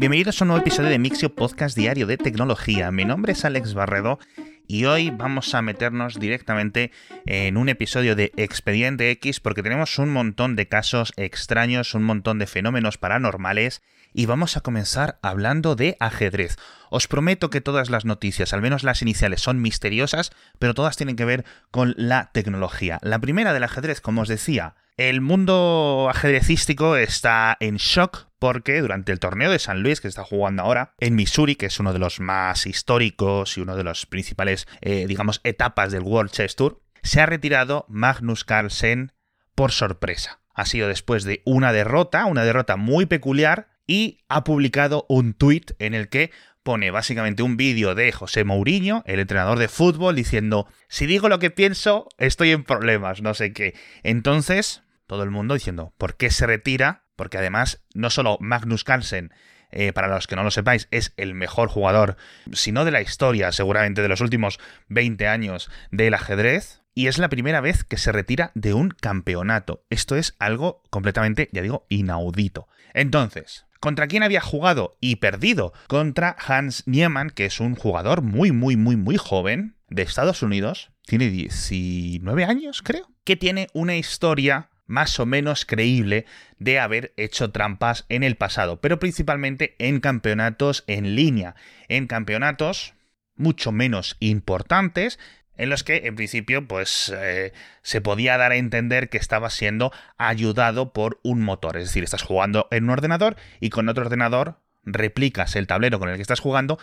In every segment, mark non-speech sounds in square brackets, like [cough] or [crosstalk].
Bienvenidos a un nuevo episodio de Mixio Podcast Diario de Tecnología. Mi nombre es Alex Barredo y hoy vamos a meternos directamente en un episodio de Expediente X porque tenemos un montón de casos extraños, un montón de fenómenos paranormales y vamos a comenzar hablando de ajedrez. Os prometo que todas las noticias, al menos las iniciales, son misteriosas, pero todas tienen que ver con la tecnología. La primera del ajedrez, como os decía, el mundo ajedrecístico está en shock porque durante el torneo de San Luis que se está jugando ahora en Missouri, que es uno de los más históricos y uno de los principales, eh, digamos, etapas del World Chess Tour, se ha retirado Magnus Carlsen por sorpresa. Ha sido después de una derrota, una derrota muy peculiar, y ha publicado un tuit en el que pone básicamente un vídeo de José Mourinho, el entrenador de fútbol, diciendo, si digo lo que pienso, estoy en problemas, no sé qué. Entonces, todo el mundo diciendo, ¿por qué se retira? Porque además, no solo Magnus Carlsen, eh, para los que no lo sepáis, es el mejor jugador, si no de la historia, seguramente de los últimos 20 años del ajedrez, y es la primera vez que se retira de un campeonato. Esto es algo completamente, ya digo, inaudito. Entonces, ¿Contra quién había jugado y perdido? Contra Hans Niemann, que es un jugador muy, muy, muy, muy joven de Estados Unidos. Tiene 19 años, creo. Que tiene una historia más o menos creíble de haber hecho trampas en el pasado, pero principalmente en campeonatos en línea, en campeonatos mucho menos importantes, en los que en principio pues eh, se podía dar a entender que estaba siendo ayudado por un motor, es decir, estás jugando en un ordenador y con otro ordenador replicas el tablero con el que estás jugando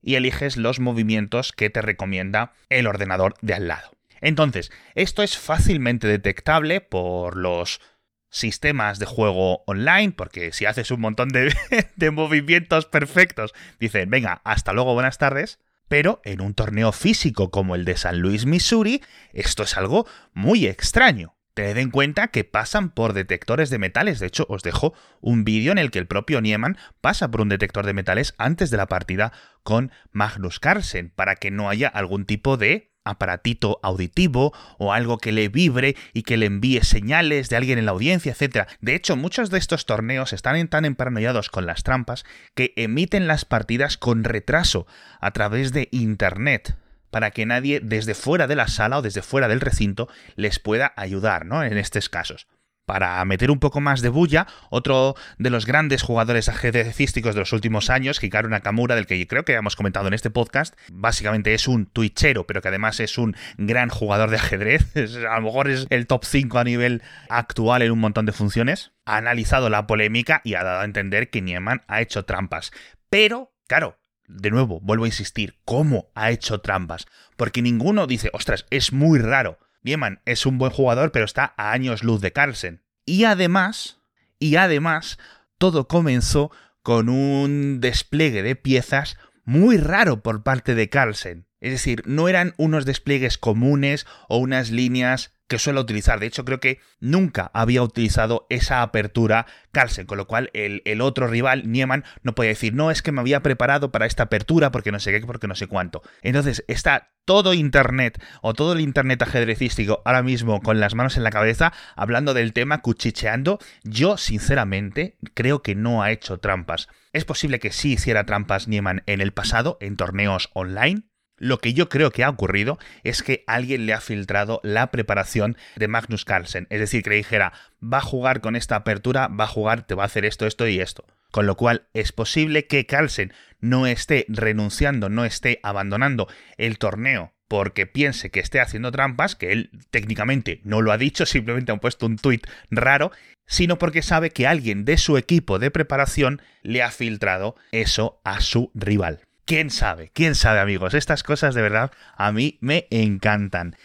y eliges los movimientos que te recomienda el ordenador de al lado. Entonces, esto es fácilmente detectable por los sistemas de juego online, porque si haces un montón de, [laughs] movimientos perfectos, dicen, venga, hasta luego, buenas tardes. Pero en un torneo físico como el de San Luis, Missouri, esto es algo muy extraño. Tened en cuenta que pasan por detectores de metales. De hecho, os dejo un vídeo en el que el propio Nieman pasa por un detector de metales antes de la partida con Magnus Carlsen, para que no haya algún tipo de aparatito auditivo o algo que le vibre y que le envíe señales de alguien en la audiencia, etc. De hecho, muchos de estos torneos están tan emparanoiados con las trampas que emiten las partidas con retraso a través de Internet para que nadie desde fuera de la sala o desde fuera del recinto les pueda ayudar, ¿no? En estos casos. Para meter un poco más de bulla, otro de los grandes jugadores ajedrecísticos de los últimos años, Hikaru Nakamura, del que creo que hemos comentado en este podcast, básicamente es un twitchero, pero que además es un gran jugador de ajedrez, [laughs] a lo mejor es el top 5 a nivel actual en un montón de funciones, ha analizado la polémica y ha dado a entender que Nieman ha hecho trampas. Pero, claro, de nuevo, vuelvo a insistir, ¿cómo ha hecho trampas? Porque ninguno dice, ostras, es muy raro. Nieman es un buen jugador, pero está a años luz de Carlsen. Y además, y además, todo comenzó con un despliegue de piezas muy raro por parte de Carlsen. Es decir, no eran unos despliegues comunes o unas líneas que suele utilizar. De hecho, creo que nunca había utilizado esa apertura Carlsen, con lo cual el, el, otro rival, Nieman, no podía decir, no, es que me había preparado para esta apertura porque no sé qué, porque no sé cuánto. Entonces, está todo Internet o todo el Internet ajedrecístico ahora mismo con las manos en la cabeza, hablando del tema, cuchicheando. Yo, sinceramente, creo que no ha hecho trampas. Es posible que sí hiciera trampas Nieman en el pasado, en torneos online, lo que yo creo que ha ocurrido es que alguien le ha filtrado la preparación de Magnus Carlsen. Es decir, que le dijera, va a jugar con esta apertura, va a jugar, te va a hacer esto, esto y esto. Con lo cual es posible que Carlsen no esté renunciando, no esté abandonando el torneo porque piense que esté haciendo trampas, que él técnicamente no lo ha dicho, simplemente ha puesto un tuit raro, sino porque sabe que alguien de su equipo de preparación le ha filtrado eso a su rival. ¿Quién sabe? ¿Quién sabe, amigos? Estas cosas de verdad a mí me encantan.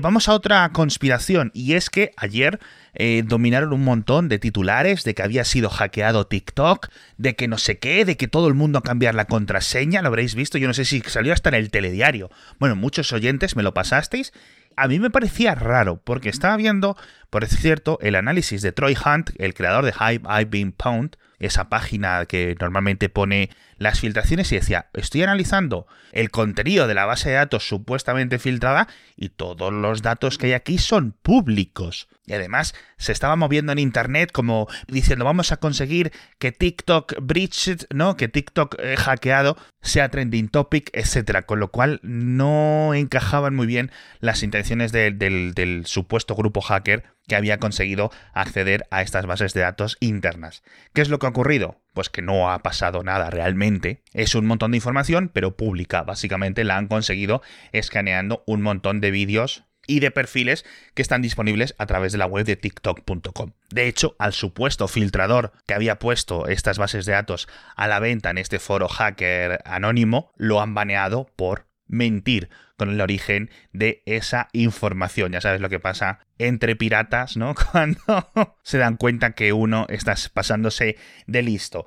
Vamos a otra conspiración y es que ayer eh, dominaron un montón de titulares de que había sido hackeado TikTok, de que no sé qué, de que todo el mundo a cambiar la contraseña, lo habréis visto, yo no sé si salió hasta en el telediario. Bueno, muchos oyentes me lo pasasteis. A mí me parecía raro porque estaba viendo, por cierto, el análisis de Troy Hunt, el creador de Hype I've Been Pound, esa página que normalmente pone las filtraciones y decía, estoy analizando el contenido de la base de datos supuestamente filtrada y todos los datos que hay aquí son públicos. Y además se estaba moviendo en internet como diciendo vamos a conseguir que TikTok breached, ¿no? Que TikTok eh, hackeado sea trending topic, etcétera. Con lo cual no encajaban muy bien las intenciones del, del supuesto grupo hacker que había conseguido acceder a estas bases de datos internas. ¿Qué es lo que ha ocurrido? Pues que no ha pasado nada realmente. Es un montón de información, pero pública. Básicamente la han conseguido escaneando un montón de vídeos y de perfiles que están disponibles a través de la web de tiktok.com. De hecho, al supuesto filtrador que había puesto estas bases de datos a la venta en este foro hacker anónimo, lo han baneado por mentir con el origen de esa información. Ya sabes lo que pasa entre piratas, ¿no? [laughs] Cuando se dan cuenta que uno está pasándose de listo.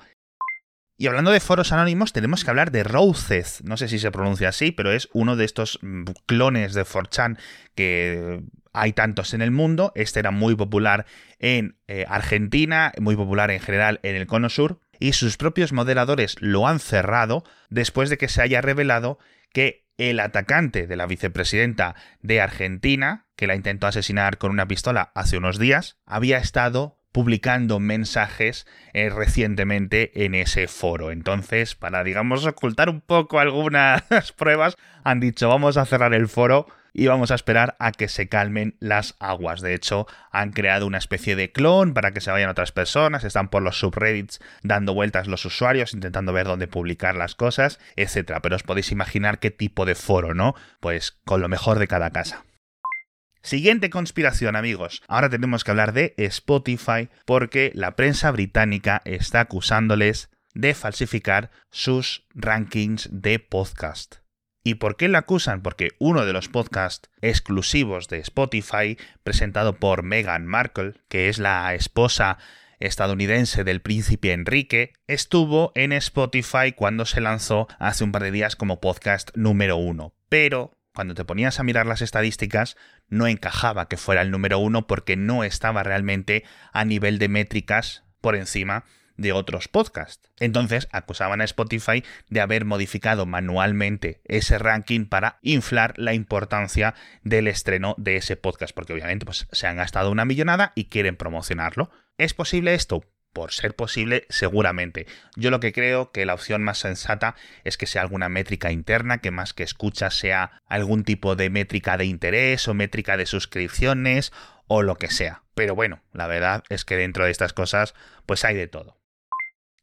Y hablando de foros anónimos, tenemos que hablar de Roses. No sé si se pronuncia así, pero es uno de estos mm, clones de 4chan que hay tantos en el mundo. Este era muy popular en eh, Argentina, muy popular en general en el Cono Sur. Y sus propios moderadores lo han cerrado después de que se haya revelado que el atacante de la vicepresidenta de Argentina, que la intentó asesinar con una pistola hace unos días, había estado publicando mensajes eh, recientemente en ese foro. Entonces, para, digamos, ocultar un poco algunas [laughs] pruebas, han dicho vamos a cerrar el foro y vamos a esperar a que se calmen las aguas. De hecho, han creado una especie de clon para que se vayan otras personas, están por los subreddits dando vueltas los usuarios, intentando ver dónde publicar las cosas, etc. Pero os podéis imaginar qué tipo de foro, ¿no? Pues con lo mejor de cada casa. Siguiente conspiración, amigos. Ahora tenemos que hablar de Spotify porque la prensa británica está acusándoles de falsificar sus rankings de podcast. ¿Y por qué la acusan? Porque uno de los podcasts exclusivos de Spotify, presentado por Meghan Markle, que es la esposa estadounidense del príncipe Enrique, estuvo en Spotify cuando se lanzó hace un par de días como podcast número uno. Pero cuando te ponías a mirar las estadísticas, no encajaba que fuera el número uno porque no estaba realmente a nivel de métricas por encima de otros podcasts. Entonces acusaban a Spotify de haber modificado manualmente ese ranking para inflar la importancia del estreno de ese podcast, porque obviamente pues, se han gastado una millonada y quieren promocionarlo. ¿Es posible esto? por ser posible, seguramente. Yo lo que creo que la opción más sensata es que sea alguna métrica interna, que más que escucha sea algún tipo de métrica de interés o métrica de suscripciones o lo que sea. Pero bueno, la verdad es que dentro de estas cosas pues hay de todo.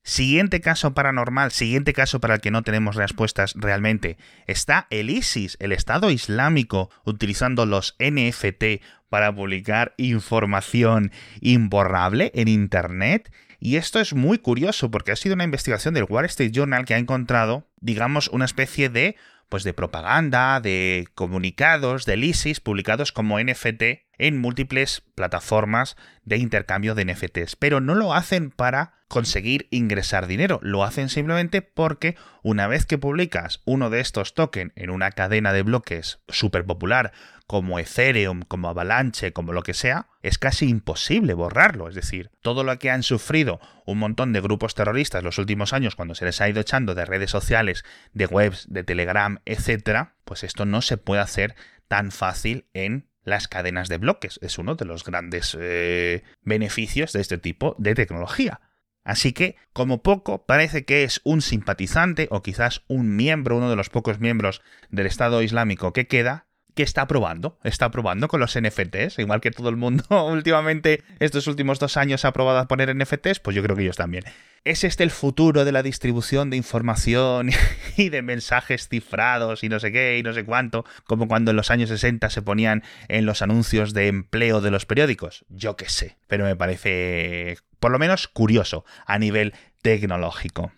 Siguiente caso paranormal, siguiente caso para el que no tenemos respuestas realmente, está el ISIS, el Estado Islámico, utilizando los NFT para publicar información imborrable en Internet. Y esto es muy curioso porque ha sido una investigación del Wall Street Journal que ha encontrado, digamos, una especie de pues de propaganda, de comunicados del ISIS publicados como NFT en múltiples plataformas de intercambio de NFTs, pero no lo hacen para conseguir ingresar dinero, lo hacen simplemente porque una vez que publicas uno de estos tokens en una cadena de bloques súper popular como Ethereum, como Avalanche, como lo que sea, es casi imposible borrarlo. Es decir, todo lo que han sufrido un montón de grupos terroristas los últimos años cuando se les ha ido echando de redes sociales, de webs, de Telegram, etcétera, pues esto no se puede hacer tan fácil en las cadenas de bloques. Es uno de los grandes eh, beneficios de este tipo de tecnología. Así que, como poco, parece que es un simpatizante o quizás un miembro, uno de los pocos miembros del Estado Islámico que queda, que está probando, está probando con los NFTs, igual que todo el mundo [laughs] últimamente estos últimos dos años ha probado a poner NFTs, pues yo creo que ellos también. ¿Es este el futuro de la distribución de información [laughs] y de mensajes cifrados y no sé qué y no sé cuánto, como cuando en los años 60 se ponían en los anuncios de empleo de los periódicos? Yo qué sé, pero me parece por lo menos curioso a nivel tecnológico.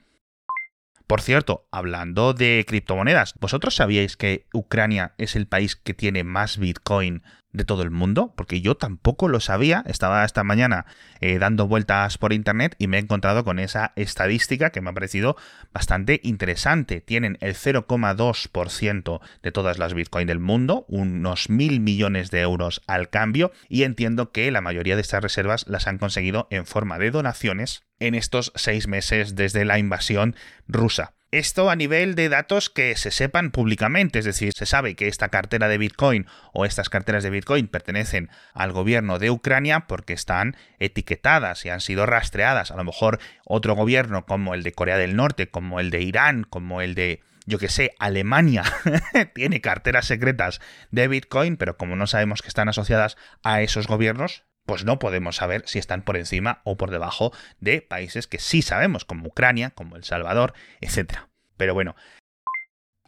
Por cierto, hablando de criptomonedas, ¿vosotros sabíais que Ucrania es el país que tiene más Bitcoin de todo el mundo, porque yo tampoco lo sabía. Estaba esta mañana eh, dando vueltas por internet y me he encontrado con esa estadística que me ha parecido bastante interesante. Tienen el 0,2% de todas las Bitcoin del mundo, unos mil millones de euros al cambio, y entiendo que la mayoría de estas reservas las han conseguido en forma de donaciones en estos seis meses desde la invasión rusa. Esto a nivel de datos que se sepan públicamente, es decir, se sabe que esta cartera de Bitcoin o estas carteras de Bitcoin pertenecen al gobierno de Ucrania porque están etiquetadas y han sido rastreadas. A lo mejor otro gobierno como el de Corea del Norte, como el de Irán, como el de yo que sé, Alemania [laughs] tiene carteras secretas de Bitcoin, pero como no sabemos que están asociadas a esos gobiernos, pues no podemos saber si están por encima o por debajo de países que sí sabemos, como Ucrania, como El Salvador, etc. Pero bueno,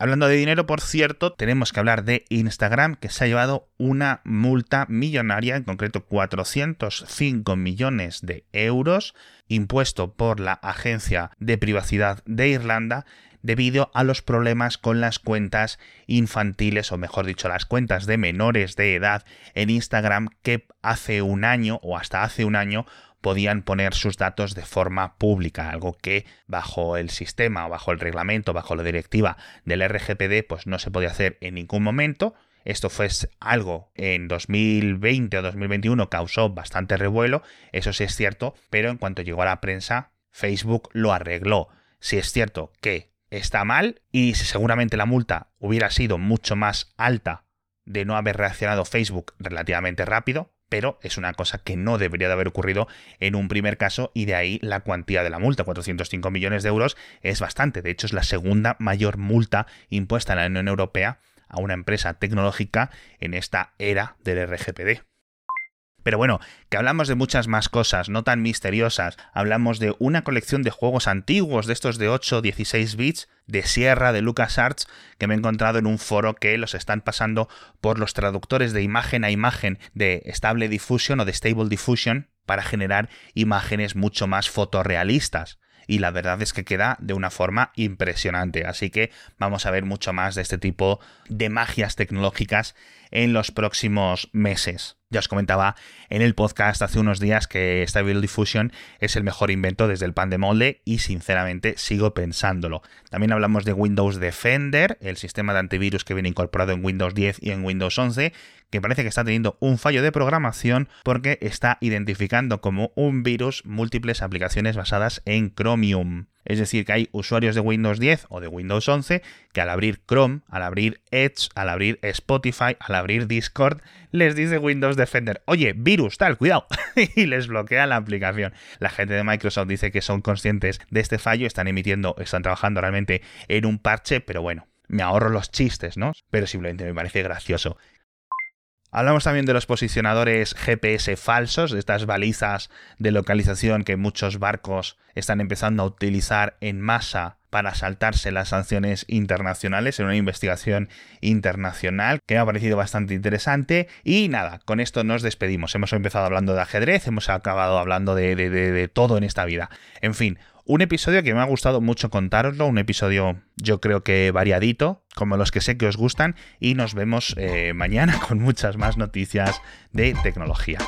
Hablando de dinero, por cierto, tenemos que hablar de Instagram, que se ha llevado una multa millonaria, en concreto 405 millones de euros, impuesto por la Agencia de Privacidad de Irlanda, debido a los problemas con las cuentas infantiles, o mejor dicho, las cuentas de menores de edad en Instagram que hace un año o hasta hace un año podían poner sus datos de forma pública, algo que bajo el sistema o bajo el reglamento, bajo la directiva del RGPD, pues no se podía hacer en ningún momento. Esto fue algo en 2020 o 2021 causó bastante revuelo, eso sí es cierto, pero en cuanto llegó a la prensa, Facebook lo arregló. Si es cierto que está mal y seguramente la multa hubiera sido mucho más alta de no haber reaccionado Facebook relativamente rápido, pero es una cosa que no debería de haber ocurrido en un primer caso y de ahí la cuantía de la multa, 405 millones de euros, es bastante, de hecho es la segunda mayor multa impuesta en la Unión Europea a una empresa tecnológica en esta era del RGPD. Pero bueno, que hablamos de muchas más cosas, no tan misteriosas. Hablamos de una colección de juegos antiguos, de estos de 8 16 bits, de Sierra, de LucasArts, que me he encontrado en un foro que los están pasando por los traductores de imagen a imagen de Stable Diffusion o de Stable Diffusion para generar imágenes mucho más fotorrealistas y la verdad es que queda de una forma impresionante. Así que vamos a ver mucho más de este tipo de magias tecnológicas en los próximos meses. Ya os comentaba en el podcast hace unos días que Stable Diffusion es el mejor invento desde el pan de molde y sinceramente sigo pensándolo. También hablamos de Windows Defender, el sistema de antivirus que viene incorporado en Windows 10 y en Windows 11, que parece que está teniendo un fallo de programación porque está identificando como un virus múltiples aplicaciones basadas en Chromium. Es decir, que hay usuarios de Windows 10 o de Windows 11 que al abrir Chrome, al abrir Edge, al abrir Spotify, al abrir Discord, les dice Windows Defender, oye, virus, tal, cuidado, [laughs] y les bloquea la aplicación. La gente de Microsoft dice que son conscientes de este fallo, están emitiendo, están trabajando realmente en un parche, pero bueno, me ahorro los chistes, ¿no? Pero simplemente me parece gracioso Hablamos también de los posicionadores GPS falsos, de estas balizas de localización que muchos barcos están empezando a utilizar en masa para saltarse las sanciones internacionales en una investigación internacional que me ha parecido bastante interesante. Y nada, con esto nos despedimos. Hemos empezado hablando de ajedrez, hemos acabado hablando de, de todo en esta vida. En fin, un episodio que me ha gustado mucho contároslo, un episodio yo creo que variadito, como los que sé que os gustan, y nos vemos eh, mañana con muchas más noticias de tecnología.